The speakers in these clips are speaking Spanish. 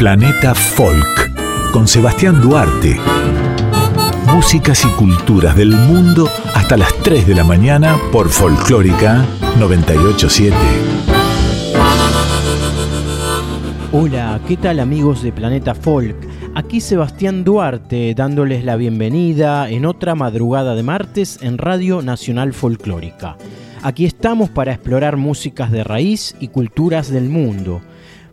Planeta Folk con Sebastián Duarte. Músicas y culturas del mundo hasta las 3 de la mañana por Folclórica 987. Hola, ¿qué tal amigos de Planeta Folk? Aquí Sebastián Duarte dándoles la bienvenida en otra madrugada de martes en Radio Nacional Folclórica. Aquí estamos para explorar músicas de raíz y culturas del mundo.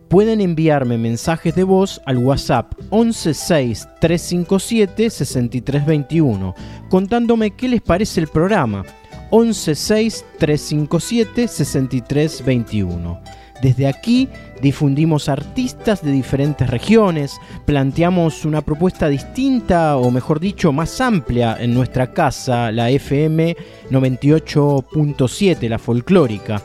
Pueden enviarme mensajes de voz al WhatsApp 116-357-6321 contándome qué les parece el programa 116-357-6321. Desde aquí difundimos artistas de diferentes regiones, planteamos una propuesta distinta o mejor dicho más amplia en nuestra casa, la FM 98.7, la folclórica.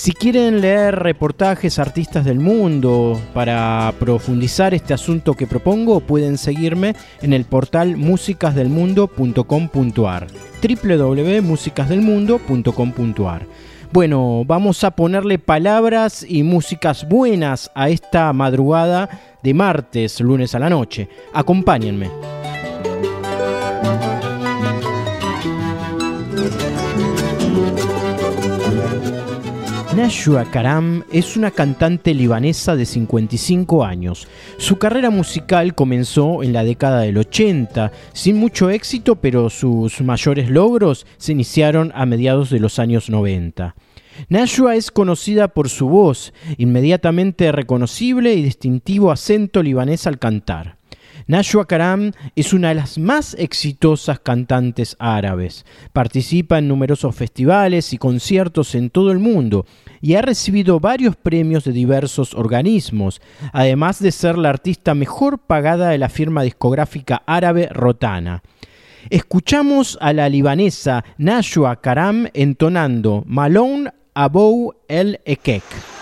Si quieren leer reportajes artistas del mundo para profundizar este asunto que propongo, pueden seguirme en el portal musicasdelmundo.com.ar www.musicasdelmundo.com.ar bueno, vamos a ponerle palabras y músicas buenas a esta madrugada de martes, lunes a la noche. Acompáñenme. Nashua Karam es una cantante libanesa de 55 años. Su carrera musical comenzó en la década del 80, sin mucho éxito, pero sus mayores logros se iniciaron a mediados de los años 90. Nashua es conocida por su voz, inmediatamente reconocible y distintivo acento libanés al cantar. Nashua Karam es una de las más exitosas cantantes árabes. Participa en numerosos festivales y conciertos en todo el mundo y ha recibido varios premios de diversos organismos, además de ser la artista mejor pagada de la firma discográfica árabe Rotana. Escuchamos a la libanesa Nashua Karam entonando Malone Abou el Ekek.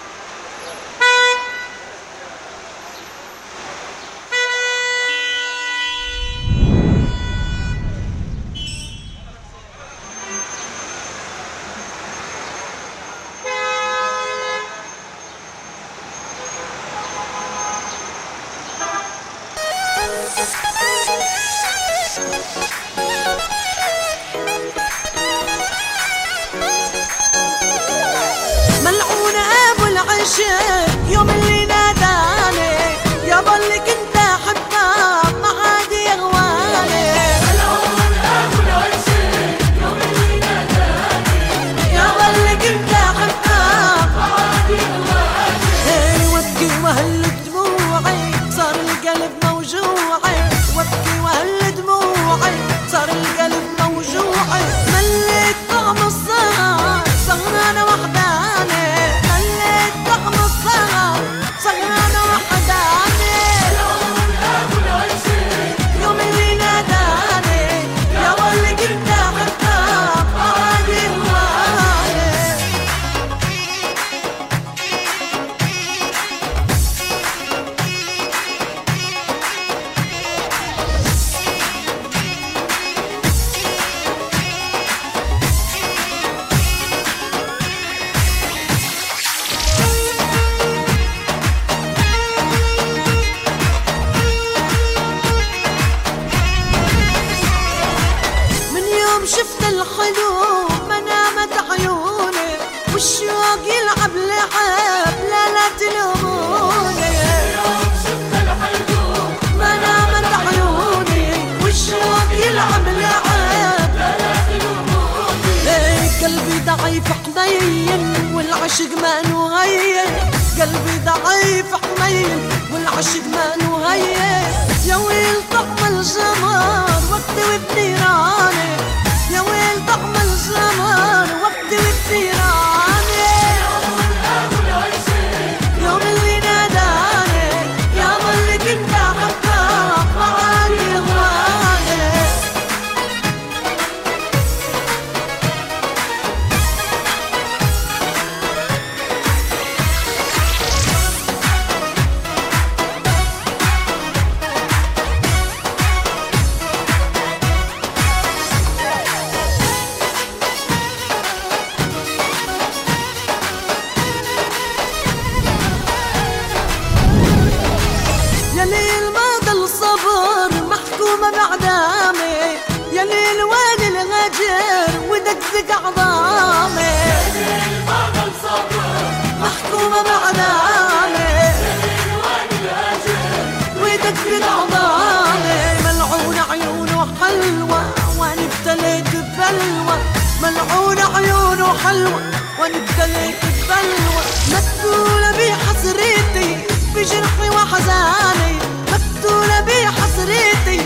حلوة وانت ليك البلوى مكتولة بحسرتي بجرحي وحزاني. مكتولة بحسرتي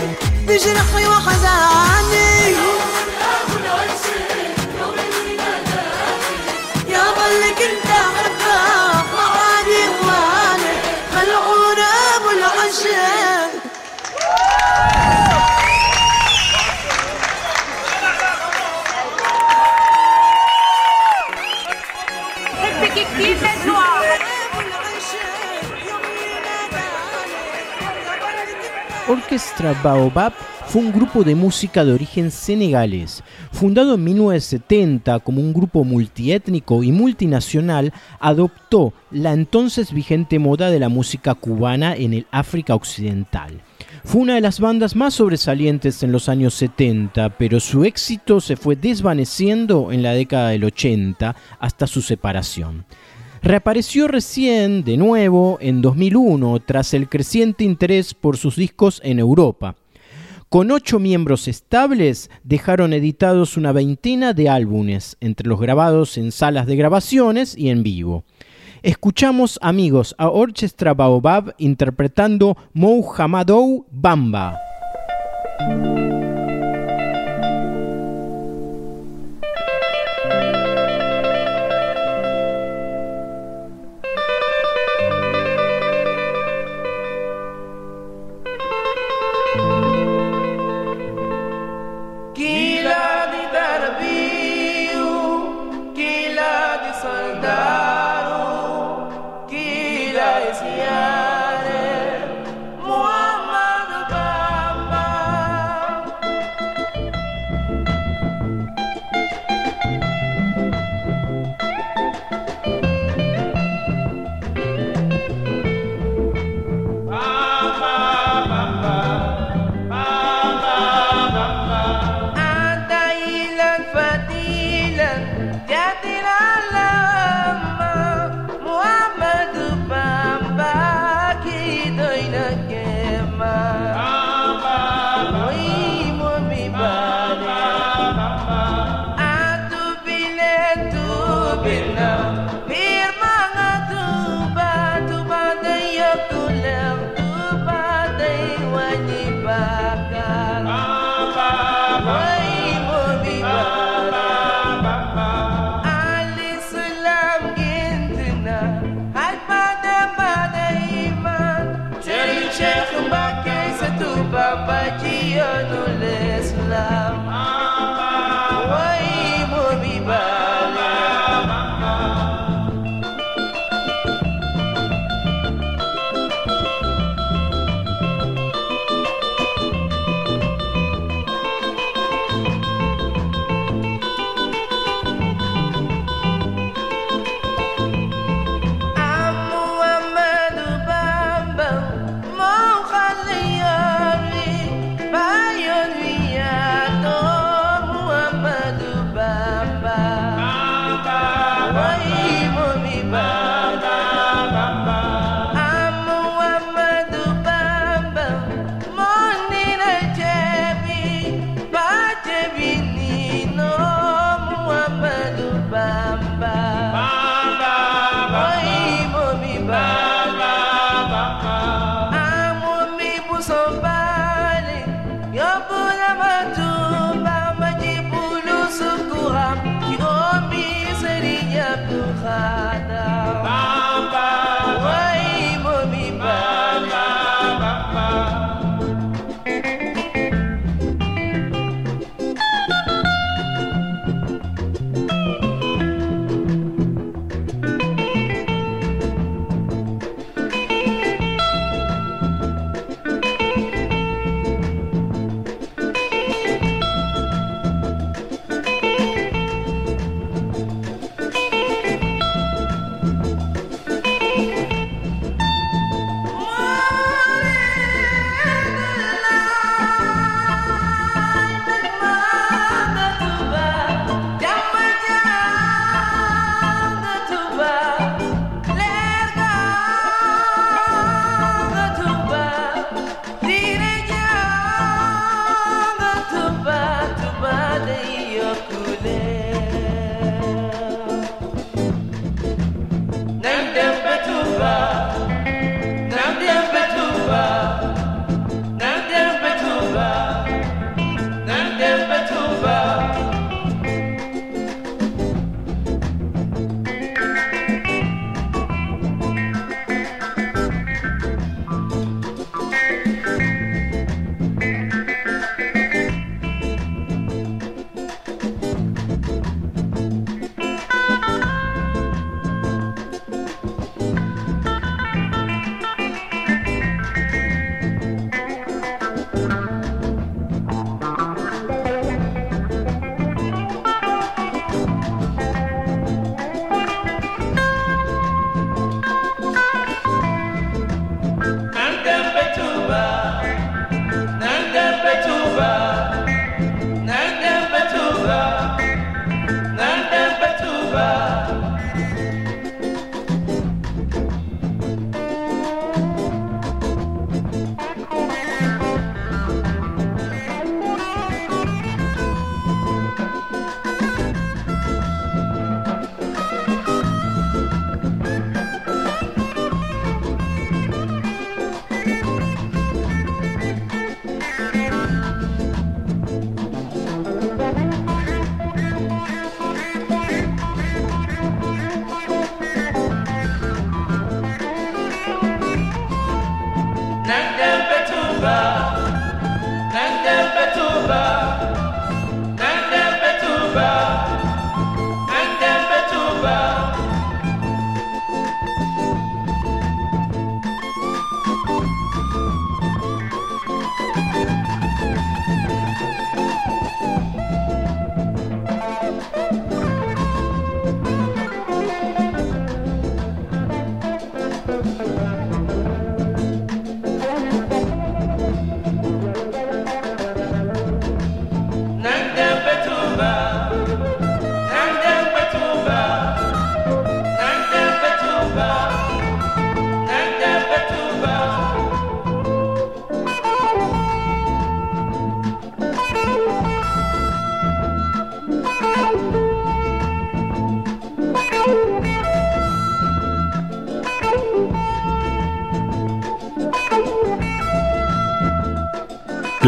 بجرحي وحزاني. Orquestra Baobab fue un grupo de música de origen senegalés, fundado en 1970 como un grupo multiétnico y multinacional, adoptó la entonces vigente moda de la música cubana en el África Occidental. Fue una de las bandas más sobresalientes en los años 70, pero su éxito se fue desvaneciendo en la década del 80 hasta su separación. Reapareció recién de nuevo en 2001 tras el creciente interés por sus discos en Europa. Con ocho miembros estables dejaron editados una veintena de álbumes, entre los grabados en salas de grabaciones y en vivo. Escuchamos amigos a Orchestra Baobab interpretando Mohamadou Bamba.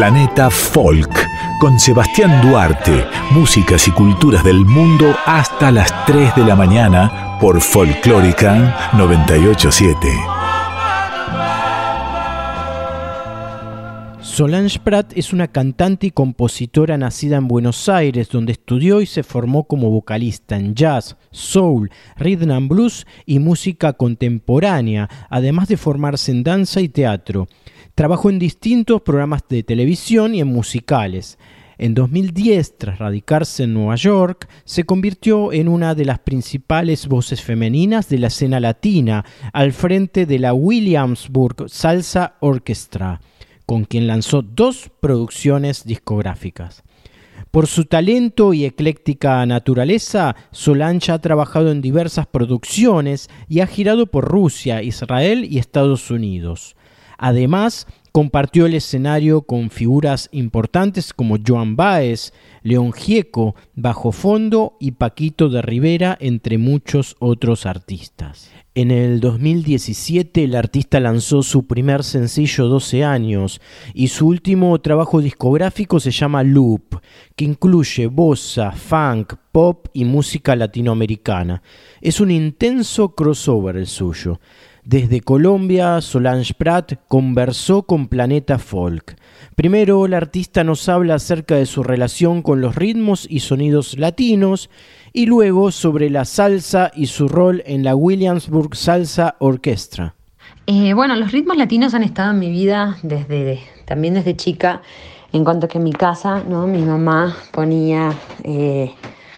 Planeta Folk con Sebastián Duarte, músicas y culturas del mundo hasta las 3 de la mañana por Folclórica 987. Solange Pratt es una cantante y compositora nacida en Buenos Aires, donde estudió y se formó como vocalista en jazz, soul, rhythm and blues y música contemporánea, además de formarse en danza y teatro. Trabajó en distintos programas de televisión y en musicales. En 2010, tras radicarse en Nueva York, se convirtió en una de las principales voces femeninas de la escena latina, al frente de la Williamsburg Salsa Orchestra, con quien lanzó dos producciones discográficas. Por su talento y ecléctica naturaleza, Solange ha trabajado en diversas producciones y ha girado por Rusia, Israel y Estados Unidos. Además, compartió el escenario con figuras importantes como Joan Baez, León Gieco, Bajo Fondo y Paquito de Rivera, entre muchos otros artistas. En el 2017 el artista lanzó su primer sencillo 12 años y su último trabajo discográfico se llama Loop, que incluye bossa, funk, pop y música latinoamericana. Es un intenso crossover el suyo. Desde Colombia, Solange Pratt conversó con Planeta Folk. Primero, la artista nos habla acerca de su relación con los ritmos y sonidos latinos y luego sobre la salsa y su rol en la Williamsburg Salsa Orchestra. Eh, bueno, los ritmos latinos han estado en mi vida desde también desde chica, en cuanto que en mi casa, ¿no? Mi mamá ponía eh,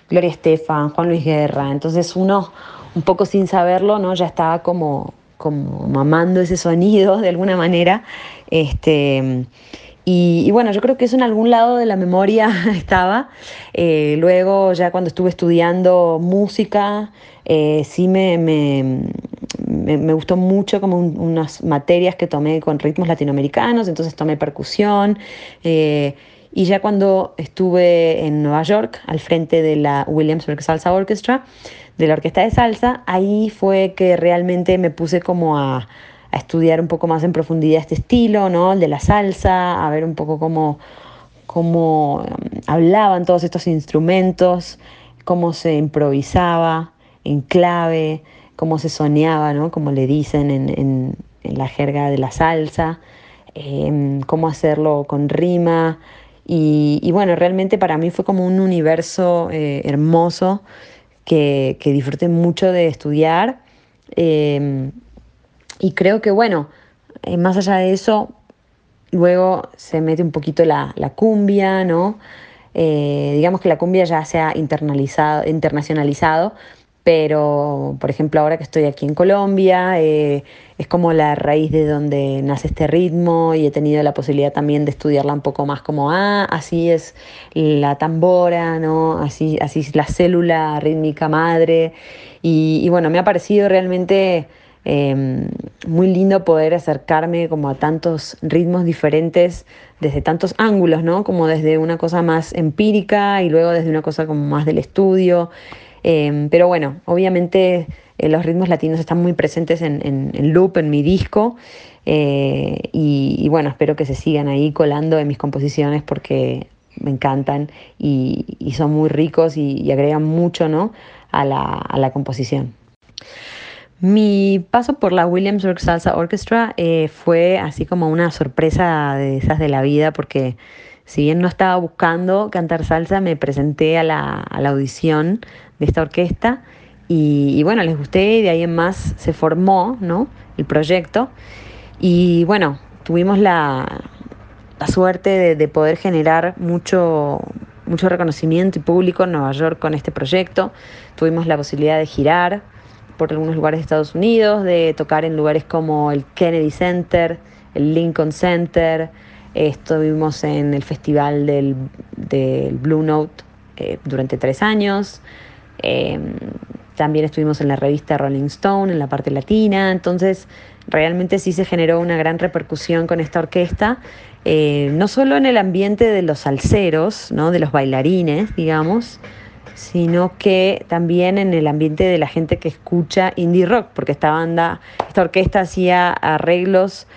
Gloria Estefan, Juan Luis Guerra, entonces uno un poco sin saberlo, ¿no? Ya estaba como como mamando ese sonido de alguna manera. Este, y, bueno, yo creo que eso en algún lado de la memoria estaba. Eh, luego, ya cuando estuve estudiando música, eh, sí me, me, me, gustó mucho como unas materias que tomé con ritmos latinoamericanos, entonces tomé percusión. Eh, y ya cuando estuve en Nueva York, al frente de la Williamsburg Salsa Orchestra, de la orquesta de salsa, ahí fue que realmente me puse como a, estudiar un poco más en profundidad este estilo, ¿no? El de la salsa, a ver un poco cómo, cómo um, hablaban todos estos instrumentos, cómo se improvisaba en clave, cómo se soñaba, ¿no? Como le dicen en, la jerga de la salsa, em, cómo hacerlo con rima. Y, bueno, realmente para mí fue como un universo eh, hermoso que, disfruté mucho de estudiar. Em, y creo que, bueno, eh, más allá de eso, luego se mete un poquito la, cumbia, ¿no? Eh, digamos que la cumbia ya se ha internalizado, internacionalizado, pero por ejemplo ahora que estoy aquí en Colombia, eh, es como la raíz de donde nace este ritmo y he tenido la posibilidad también de estudiarla un poco más como, ah, así es la tambora, ¿no? Así, así es la célula rítmica madre. Y, bueno, me ha parecido realmente eh, muy lindo poder acercarme como a tantos ritmos diferentes desde tantos ángulos, ¿no? Como desde una cosa más empírica y luego desde una cosa como más del estudio. Eh, pero bueno, obviamente eh, los ritmos latinos están muy presentes en, en, loop en mi disco eh, y, bueno, espero que se sigan ahí colando en mis composiciones porque me encantan y, son muy ricos y, y agregan mucho ¿no? a, la, a la composición. Mi paso por la Williamsburg Salsa Orchestra eh, fue así como una sorpresa de esas de la vida, porque si bien no estaba buscando cantar salsa, me presenté a la, audición de esta orquesta y, bueno, les gusté y de ahí en más se formó ¿no? el proyecto. Y bueno, tuvimos la, suerte de, de, poder generar mucho, mucho reconocimiento y público en Nueva York con este proyecto. Tuvimos la posibilidad de girar por algunos lugares de Estados Unidos, de tocar en lugares como el Kennedy Center, el Lincoln Center. Estuvimos en el festival del, Blue Note eh, durante tres años. Eh, también estuvimos en la revista Rolling Stone, en la parte latina. Entonces, realmente sí se generó una gran repercusión con esta orquesta, eh, no solo en el ambiente de los salseros, ¿no? de los bailarines, digamos, sino que también en el ambiente de la gente que escucha indie rock, porque esta banda, esta orquesta hacía arreglos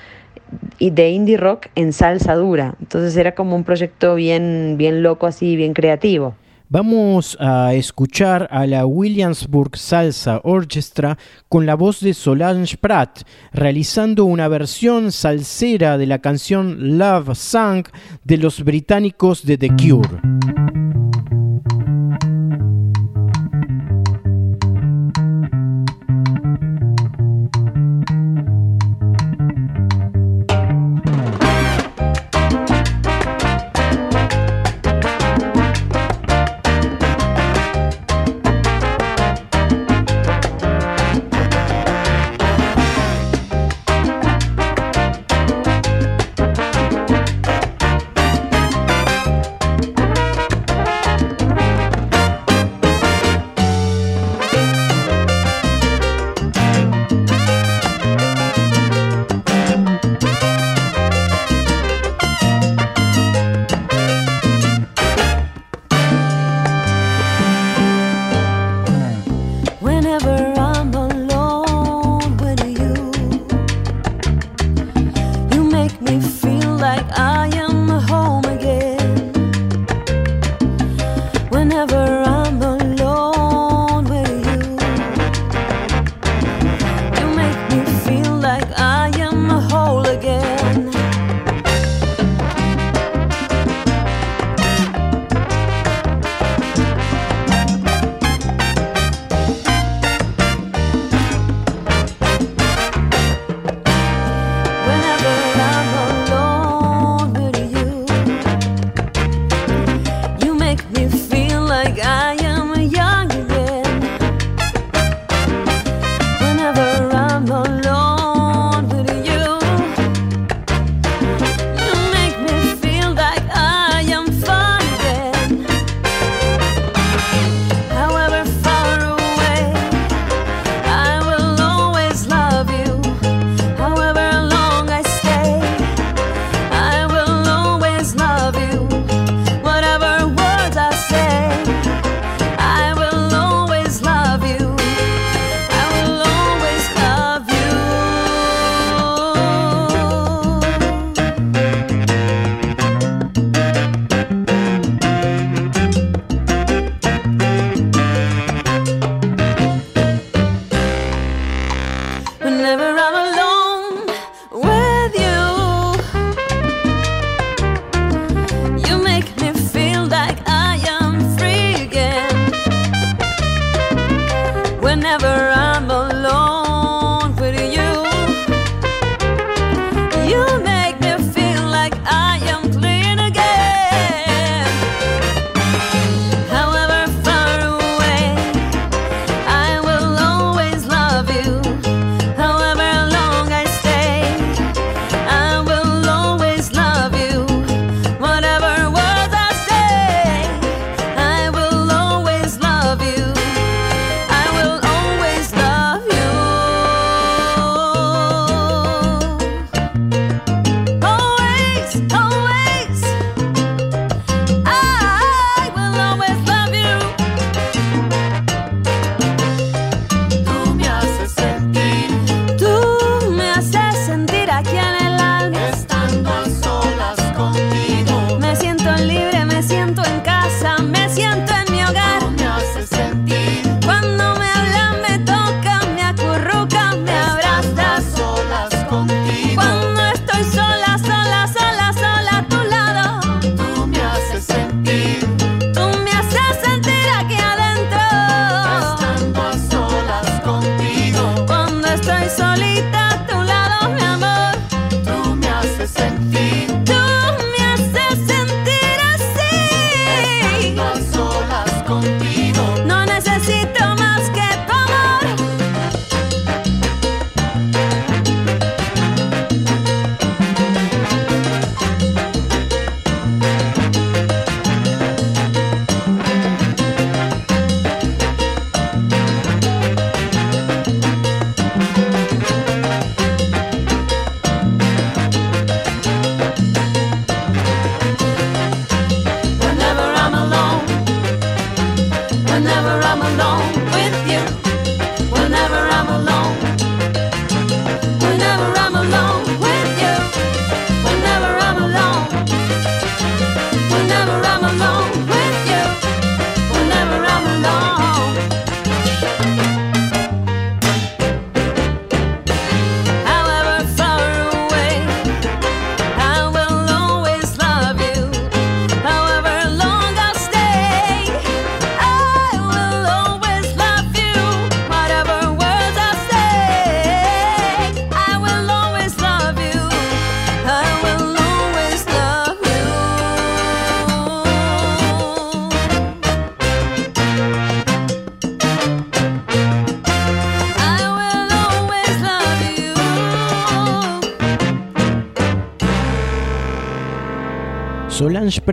de indie rock en salsa dura. Entonces era como un proyecto bien, bien loco, así, bien creativo. Vamos a escuchar a la Williamsburg Salsa Orchestra con la voz de Solange Pratt, realizando una versión salsera de la canción Love Song de los británicos de The Cure.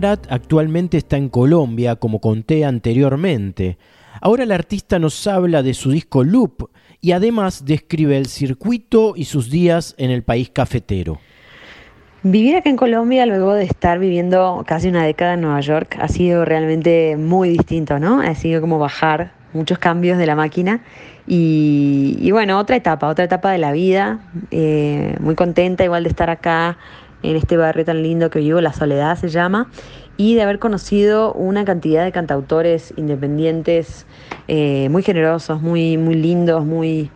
Actualmente está en Colombia, como conté anteriormente. Ahora el artista nos habla de su disco Loop y además describe el circuito y sus días en el país cafetero. Vivir acá en Colombia luego de estar viviendo casi una década en Nueva York ha sido realmente muy distinto, ¿no? Ha sido como bajar muchos cambios de la máquina y, y bueno, otra etapa, otra etapa de la vida, eh, muy contenta igual de estar acá en este barrio tan lindo que vivo, La Soledad se llama, y de haber conocido una cantidad de cantautores independientes eh, muy generosos, muy, muy lindos, muy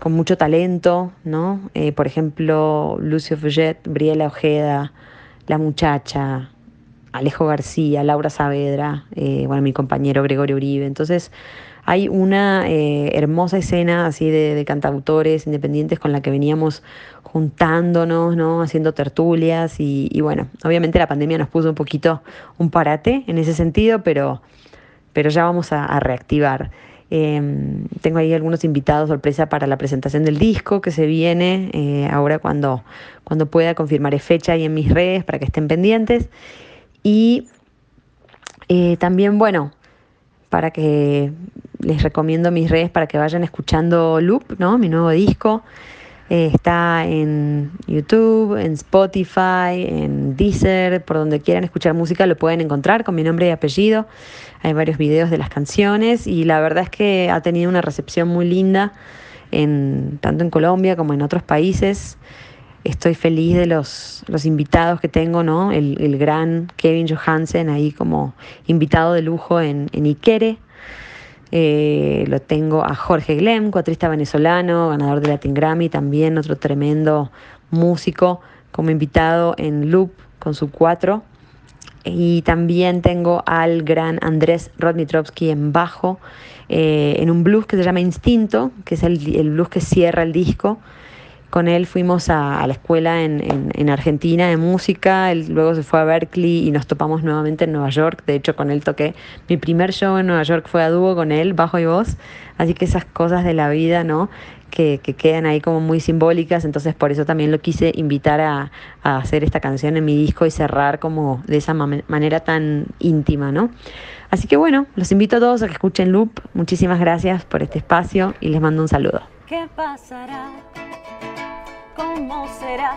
con mucho talento, ¿no? Eh, por ejemplo, Lucio Follet, Briela Ojeda, La Muchacha, Alejo García, Laura Saavedra, eh, bueno, mi compañero Gregorio Uribe. Entonces, hay una eh, hermosa escena así de, de, cantautores independientes con la que veníamos juntándonos, ¿no? Haciendo tertulias y, bueno, obviamente la pandemia nos puso un poquito un parate en ese sentido, pero, pero ya vamos a, reactivar. Eh, tengo ahí algunos invitados sorpresa para la presentación del disco que se viene eh, ahora cuando, cuando pueda confirmaré fecha ahí en mis redes para que estén pendientes. Y eh, también, bueno, para que les recomiendo mis redes para que vayan escuchando Loop, ¿no? Mi nuevo disco. Eh, está en YouTube, en Spotify, en Deezer, por donde quieran escuchar música lo pueden encontrar con mi nombre y apellido. Hay varios videos de las canciones y la verdad es que ha tenido una recepción muy linda en, tanto en Colombia como en otros países. Estoy feliz de los, los invitados que tengo, ¿no? El, gran Kevin Johansen ahí como invitado de lujo en, en. Eh, lo tengo a Jorge Glem, cuatrista venezolano, ganador de Latin Grammy, también otro tremendo músico como invitado en Loop con su cuatro. Y también tengo al gran Andrés Rodnitrovsky en bajo, eh, en un blues que se llama Instinto, que es el, el blues que cierra el disco. Con él fuimos a, la escuela en, en, en, Argentina de música, él luego se fue a Berkeley y nos topamos nuevamente en Nueva York. De hecho, con él toqué mi primer show en Nueva York, fue a dúo con él, bajo y voz. Así que esas cosas de la vida, ¿no? Que, que, quedan ahí como muy simbólicas, entonces por eso también lo quise invitar a, a hacer esta canción en mi disco y cerrar como de esa ma manera tan íntima, ¿no? Así que bueno, los invito a todos a que escuchen Loop, muchísimas gracias por este espacio y les mando un saludo. ¿Qué pasará? ¿Cómo será?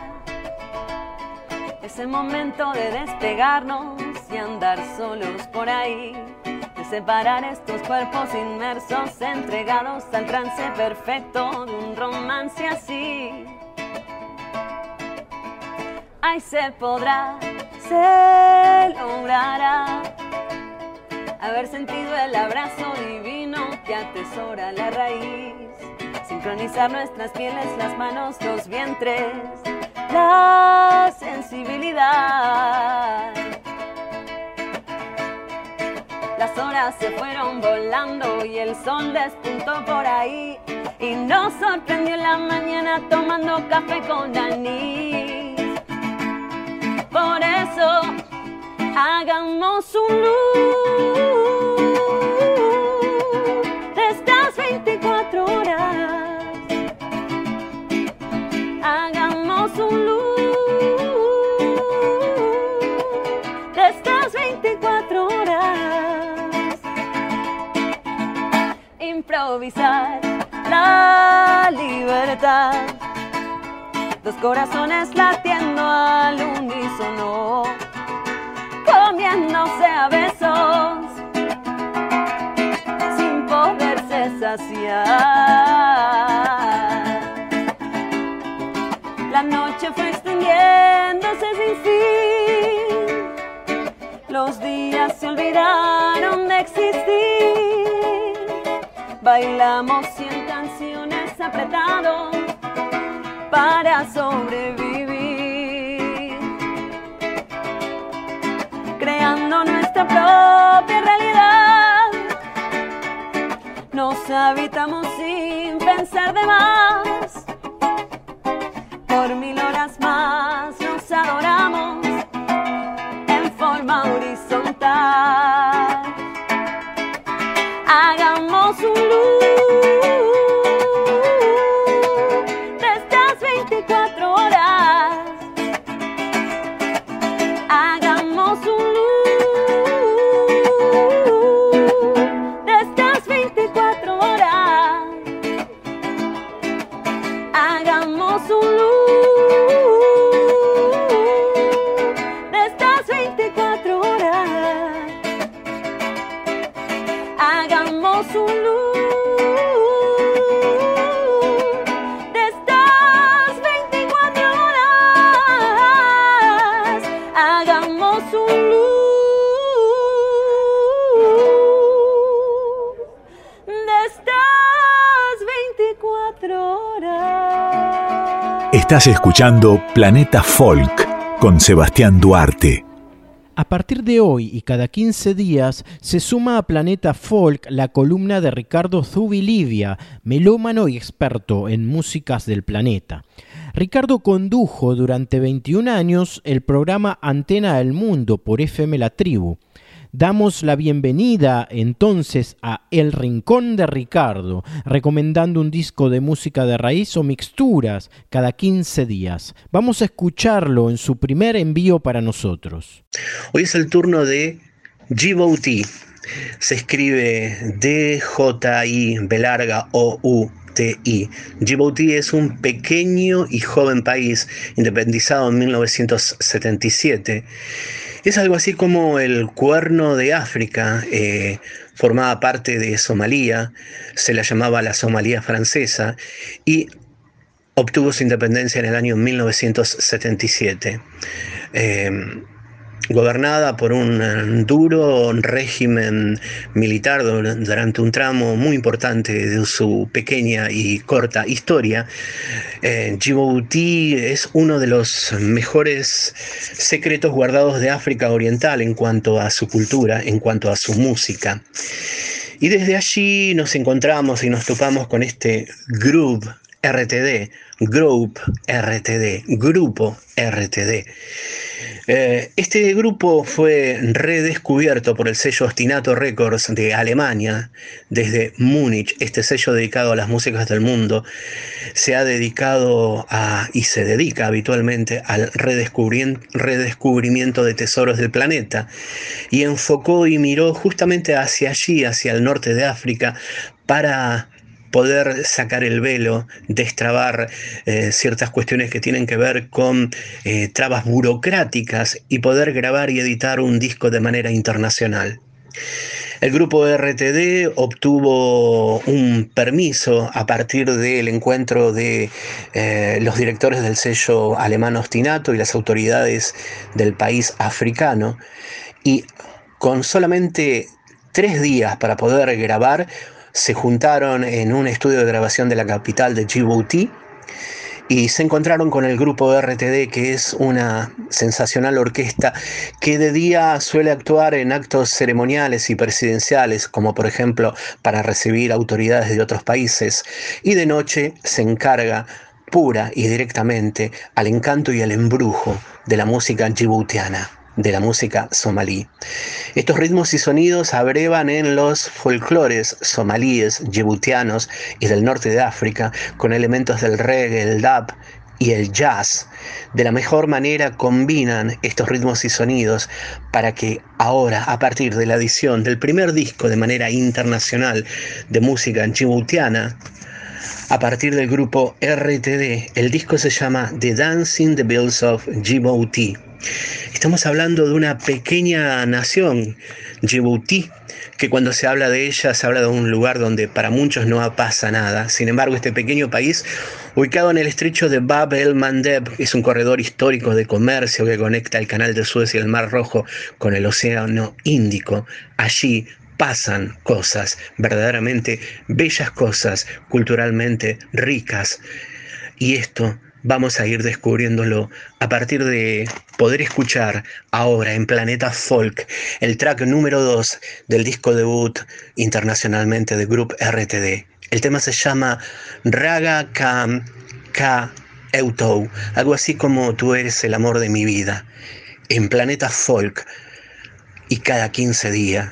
Ese momento de despegarnos y andar solos por ahí de separar estos cuerpos inmersos, entregados al trance perfecto de un romance así. Ay, se podrá, se logrará haber sentido el abrazo divino que atesora la raíz. Sincronizar nuestras pieles, las manos, los vientres, la sensibilidad. Las horas se fueron volando y el sol despuntó por ahí y nos sorprendió en la mañana tomando café con anís. Por eso hagamos un loop Improvisar la libertad. Dos corazones latiendo al unísono comiéndose a besos sin poderse saciar. La noche fue extendiéndose sin fin, los días se olvidaron de existir. Bailamos cien canciones apretados para sobrevivir creando nuestra propia realidad. Nos habitamos sin pensar de más. Por mil horas más nos adoramos en forma horizontal. Estás escuchando Planeta Folk con Sebastián Duarte. A partir de hoy y cada 15 días se suma a Planeta Folk la columna de Ricardo Zubilivia, melómano y experto en músicas del planeta. Ricardo condujo durante 21 años el programa Antena del Mundo por FM La Tribu. Damos la bienvenida entonces a El Rincón de Ricardo, recomendando un disco de música de raíz o mixturas cada 15 días. Vamos a escucharlo en su primer envío para nosotros. Hoy es el turno de Djibouti. Se escribe D-J-I, B larga O-U-T-I. Djibouti es un pequeño y joven país independizado en 1977 es algo así como el cuerno de África, eh, formaba parte de Somalia, se la llamaba la Somalia francesa y obtuvo su independencia en el año 1977 gobernada por un duro régimen militar durante un tramo muy importante de su pequeña y corta historia. Eh, Djibouti es uno de los mejores secretos guardados de África Oriental en cuanto a su cultura, en cuanto a su música. Y desde allí nos encontramos y nos topamos con este Group RTD, Group RTD, Grupo RTD eh, este grupo fue redescubierto por el sello Ostinato Records de Alemania desde Múnich. Este sello dedicado a las músicas del mundo se ha dedicado a y se dedica habitualmente al redescubrimiento de tesoros del planeta y enfocó y miró justamente hacia allí, hacia el norte de África, para poder sacar el velo, destrabar eh, ciertas cuestiones que tienen que ver con eh, trabas burocráticas y poder grabar y editar un disco de manera internacional. El grupo RTD obtuvo un permiso a partir del encuentro de eh, los directores del sello alemán Ostinato y las autoridades del país africano y con solamente tres días para poder grabar se juntaron en un estudio de grabación de la capital de Djibouti y se encontraron con el grupo RTD, que es una sensacional orquesta que de día suele actuar en actos ceremoniales y presidenciales, como por ejemplo para recibir autoridades de otros países, y de noche se encarga pura y directamente al encanto y al embrujo de la música djiboutiana de la música somalí. Estos ritmos y sonidos abrevan en los folclores somalíes, djiboutianos y del norte de África con elementos del reggae, el dub y el jazz. De la mejor manera combinan estos ritmos y sonidos para que ahora, a partir de la edición del primer disco de manera internacional de música djiboutiana, a partir del grupo RTD, el disco se llama The Dancing the Bills of Djibouti Estamos hablando de una pequeña nación, Djibouti, que cuando se habla de ella se habla de un lugar donde para muchos no pasa nada. Sin embargo, este pequeño país, ubicado en el estrecho de Bab el Mandeb, es un corredor histórico de comercio que conecta el canal de Suez y el Mar Rojo con el Océano Índico. Allí pasan cosas, verdaderamente bellas cosas, culturalmente ricas. Y esto vamos a ir descubriéndolo a partir de poder escuchar ahora en Planeta Folk el track número 2 del disco debut internacionalmente de Group RTD. El tema se llama Raga Kam Ka Eutou, algo así como Tú eres el amor de mi vida, en Planeta Folk y cada 15 días,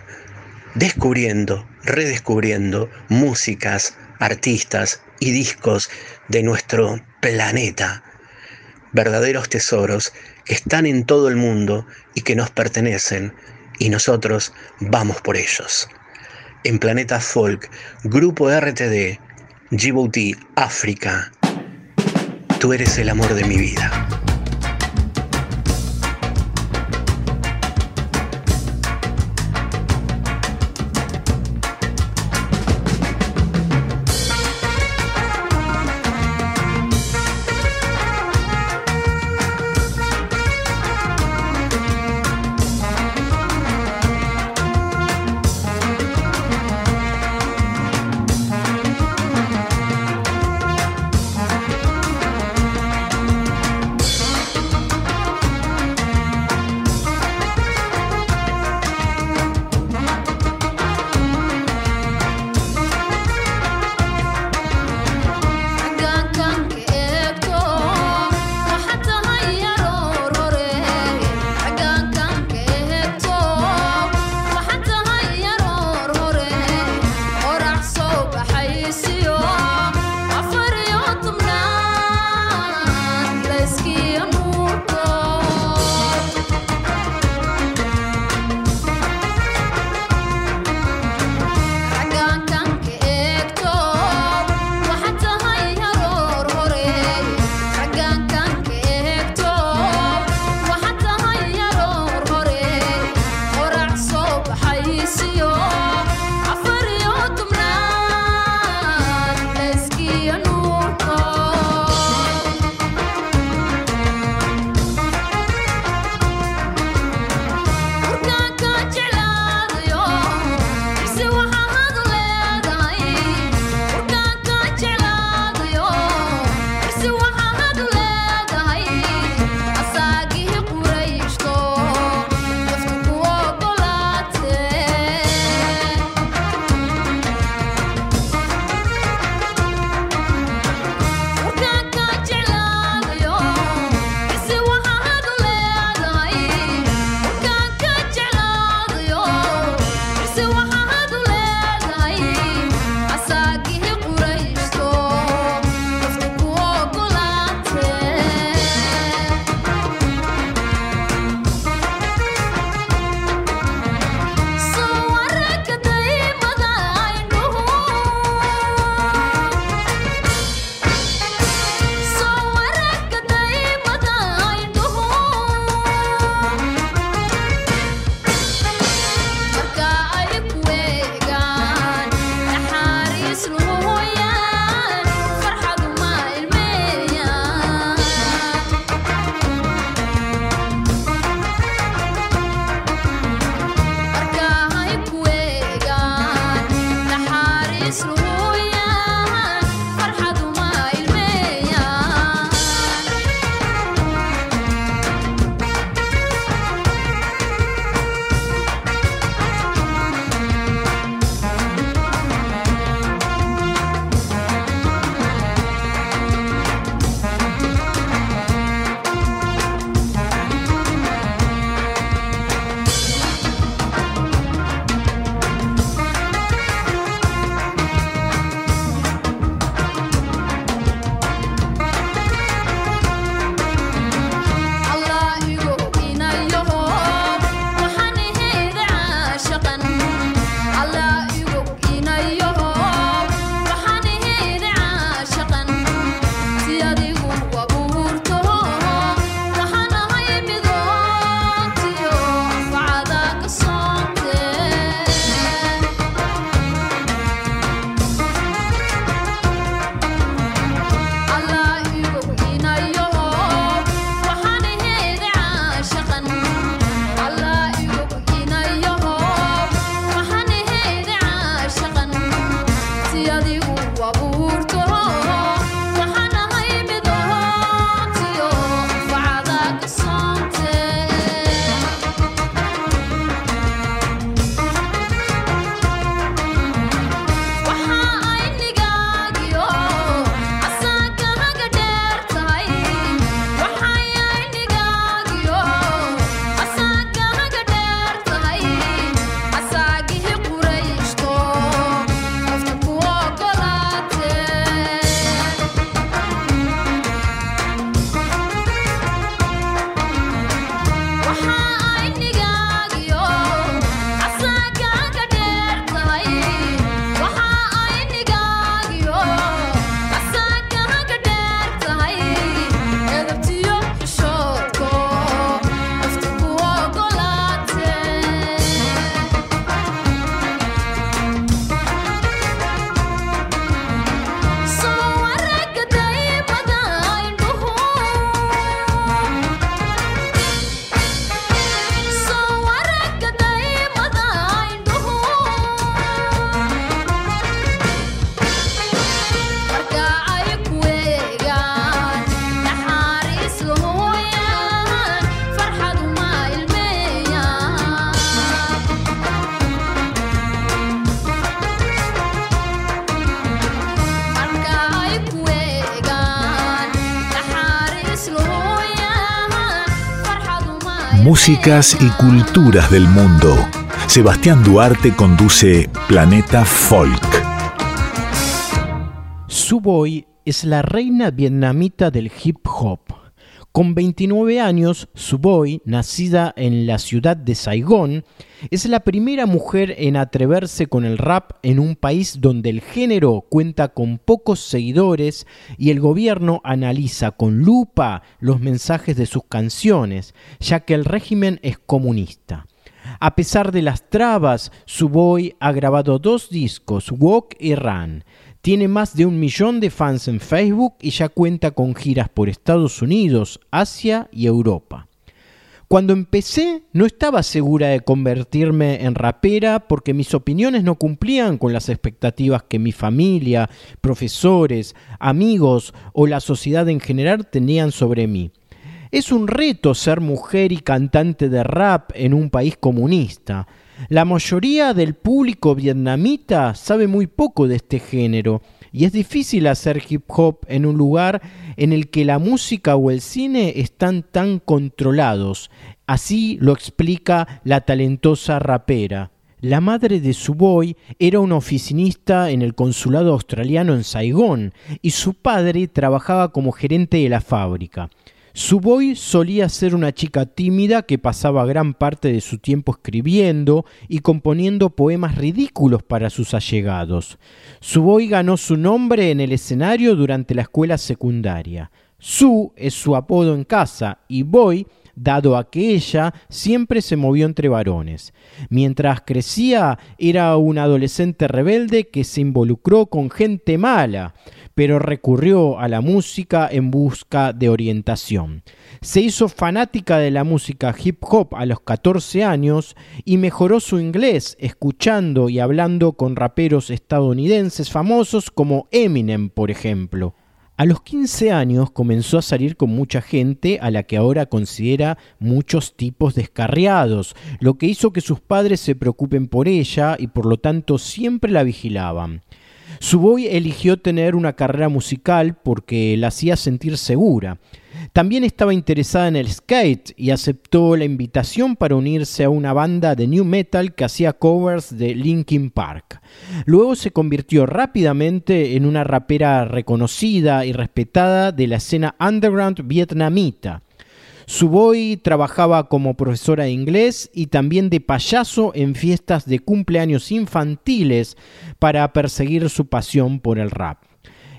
descubriendo, redescubriendo músicas, artistas y discos de nuestro planeta, verdaderos tesoros que están en todo el mundo y que nos pertenecen, y nosotros vamos por ellos. En Planeta Folk, Grupo RTD, Djibouti, África, tú eres el amor de mi vida. Músicas y culturas del mundo. Sebastián Duarte conduce Planeta Folk. Suboy es la reina vietnamita del hip hop. Con 29 años, Suboy, nacida en la ciudad de Saigón, es la primera mujer en atreverse con el rap en un país donde el género cuenta con pocos seguidores y el gobierno analiza con lupa los mensajes de sus canciones, ya que el régimen es comunista. A pesar de las trabas, Suboy ha grabado dos discos, Walk y Run. Tiene más de un millón de fans en Facebook y ya cuenta con giras por Estados Unidos, Asia y Europa. Cuando empecé no estaba segura de convertirme en rapera porque mis opiniones no cumplían con las expectativas que mi familia, profesores, amigos o la sociedad en general tenían sobre mí. Es un reto ser mujer y cantante de rap en un país comunista. La mayoría del público vietnamita sabe muy poco de este género y es difícil hacer hip hop en un lugar en el que la música o el cine están tan controlados. Así lo explica la talentosa rapera. La madre de Suboy era una oficinista en el consulado australiano en Saigón y su padre trabajaba como gerente de la fábrica. Suboy solía ser una chica tímida que pasaba gran parte de su tiempo escribiendo y componiendo poemas ridículos para sus allegados. Suboy ganó su nombre en el escenario durante la escuela secundaria. Su es su apodo en casa y Boy dado a que ella siempre se movió entre varones. Mientras crecía era un adolescente rebelde que se involucró con gente mala pero recurrió a la música en busca de orientación. Se hizo fanática de la música hip hop a los 14 años y mejoró su inglés escuchando y hablando con raperos estadounidenses famosos como Eminem, por ejemplo. A los 15 años comenzó a salir con mucha gente a la que ahora considera muchos tipos descarriados, lo que hizo que sus padres se preocupen por ella y por lo tanto siempre la vigilaban. Suboy eligió tener una carrera musical porque la hacía sentir segura. También estaba interesada en el skate y aceptó la invitación para unirse a una banda de new metal que hacía covers de Linkin Park. Luego se convirtió rápidamente en una rapera reconocida y respetada de la escena underground vietnamita. Suboy trabajaba como profesora de inglés y también de payaso en fiestas de cumpleaños infantiles para perseguir su pasión por el rap.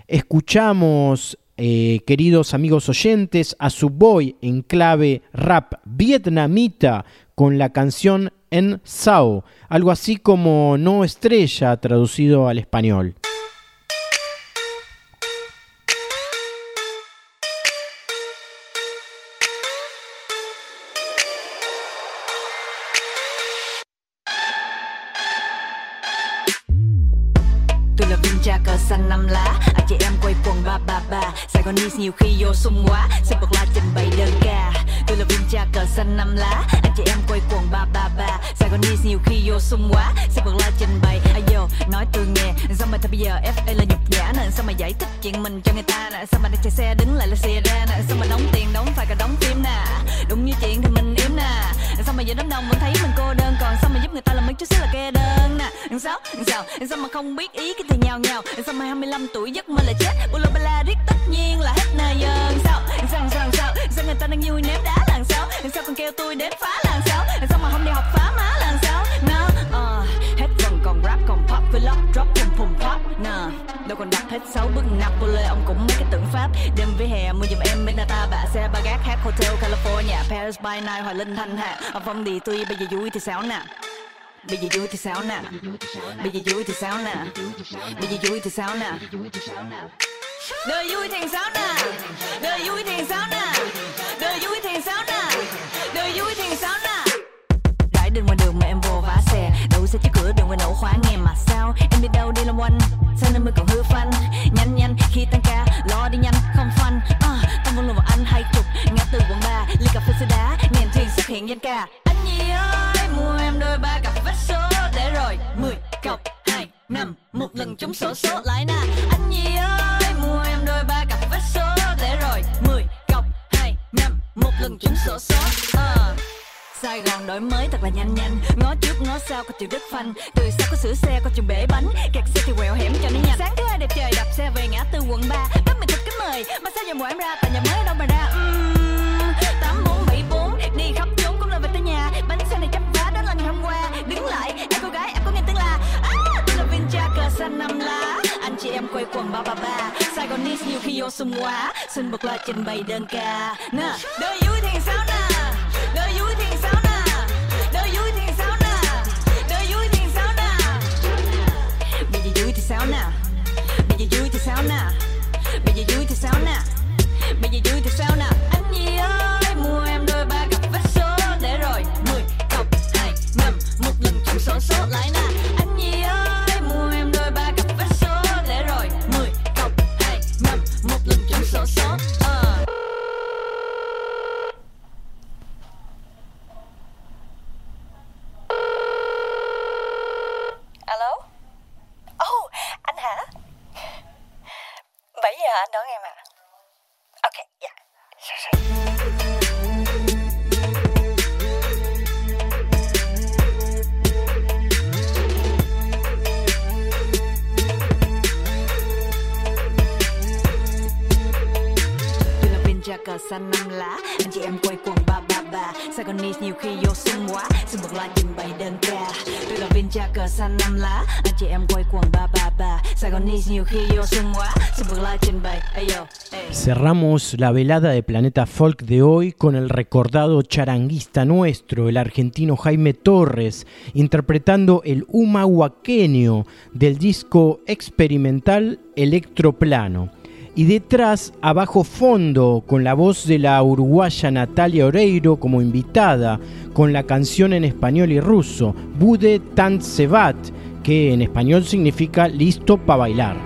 Escuchamos, eh, queridos amigos oyentes, a Suboy en clave rap vietnamita con la canción En Sao, algo así como No Estrella traducido al español. Ba Sài Gòn nhiều khi vô sung quá. Sẽ bật la trình bày đơn ca. Tôi là viên cha cờ xanh năm lá. Anh chị em quay quần ba ba ba. Sài Gòn đi nhiều khi vô sung quá. Sẽ bật la trình bày. Ayo nói tôi nghe. Sao mà thôi bây giờ FA là nhục nhã nè? Sao mà giải thích chuyện mình cho người ta nè? Sao mà đang chạy xe đứng lại là xe ra nè? Sao mà đóng tiền đóng phải cả đóng phim nè? Đúng như chuyện thì mình yếm nè. Sao mà giờ đám đông vẫn thấy mình cô đơn? Còn sao mà giúp người ta làm mấy chút xíu là kê đơn? Sao, sao, sao mà không biết ý cái thì nhào nhào Sao mà 25 tuổi giấc mơ là chết? Bula bala riết tất nhiên là hết nơi dân Sao, sao, sao, sao, sao người ta đang vui ném đá làng sao? Sao còn kêu tôi đến phá làng sao? Sao mà không đi học phá má làng sao? No, uh, ờ, hết vần còn rap còn pop với lock drop cùng phùng pop Nè, đâu còn đặt hết sáu bức Napoleon Ông cũng mấy cái tưởng pháp. Đêm với hè mua giùm em bên ta bạ xe ba gác hát hotel California Paris by night Hoài Linh Thanh Hạ Ở phong đi tuy bây giờ vui thì sao nè? Bây giờ vui thì sao nè? Bây giờ vui thì sao nè? Bây giờ vui thì sao nè? Đời vui thì sao nè? Đời vui thì sao nè? Đời vui thì sao nè? Đời vui thì sao nè? Rải đình ngoài đường mà em vô vá xe. Đậu xe trước cửa đường ngoài nổ khóa nghe mà sao? Em đi đâu đi làm quanh? Sao nên mới còn hư phanh? Nhanh nhanh khi tăng ca Lo đi nhanh không phanh. À, Tâm muốn luôn vào anh hai chục. Ngã từ quận ba Ly cà phê sữa đá. Nền thuyền xuất hiện danh ca. Anh Nhi ơi mua em đôi ba 10 cộng 2 5 Một lần trúng sổ số lại nè. Anh gì ơi mua em đôi ba cặp vé số Để rồi. 10 cộng 2 5 Một lần trúng sổ số uh. Sài Gòn đổi mới thật là nhanh nhanh. Ngó trước ngó sau có chịu đất phanh. Từ sau có sửa xe có chịu bể bánh. Kẹt xe thì quẹo hẻm cho nó nhanh. Sáng thứ hai đẹp trời đạp xe về ngã tư quận 3 bắt mình thật kính mời mà sao giờ mùa em ra tại nhà mới đâu mà ra? Uhm, tám bốn bảy bốn. Đi khắp chốn cũng là về tới nhà. Bánh xe này chấp vá đó là ngày hôm qua. Đứng lại em cô gái xanh năm lá, anh chị em quay quần ba ba ba. Saigonese nhiều khi vô sung quá xin bật loa trình bày đơn ca. Nè, đời vui thì sao nè? Đời vui thì sao nè? Đời vui thì sao nè? Đời vui thì sao nè? Bây giờ vui thì sao nè? Bây giờ vui thì sao nè? Bây giờ vui thì sao nè? Bây giờ vui thì sao Cerramos la velada de Planeta Folk de hoy con el recordado charanguista nuestro, el argentino Jaime Torres, interpretando el humahuaqueño del disco experimental Electroplano. Y detrás, a bajo fondo, con la voz de la uruguaya Natalia Oreiro como invitada, con la canción en español y ruso, Bude Tant Sevat, que en español significa listo para bailar.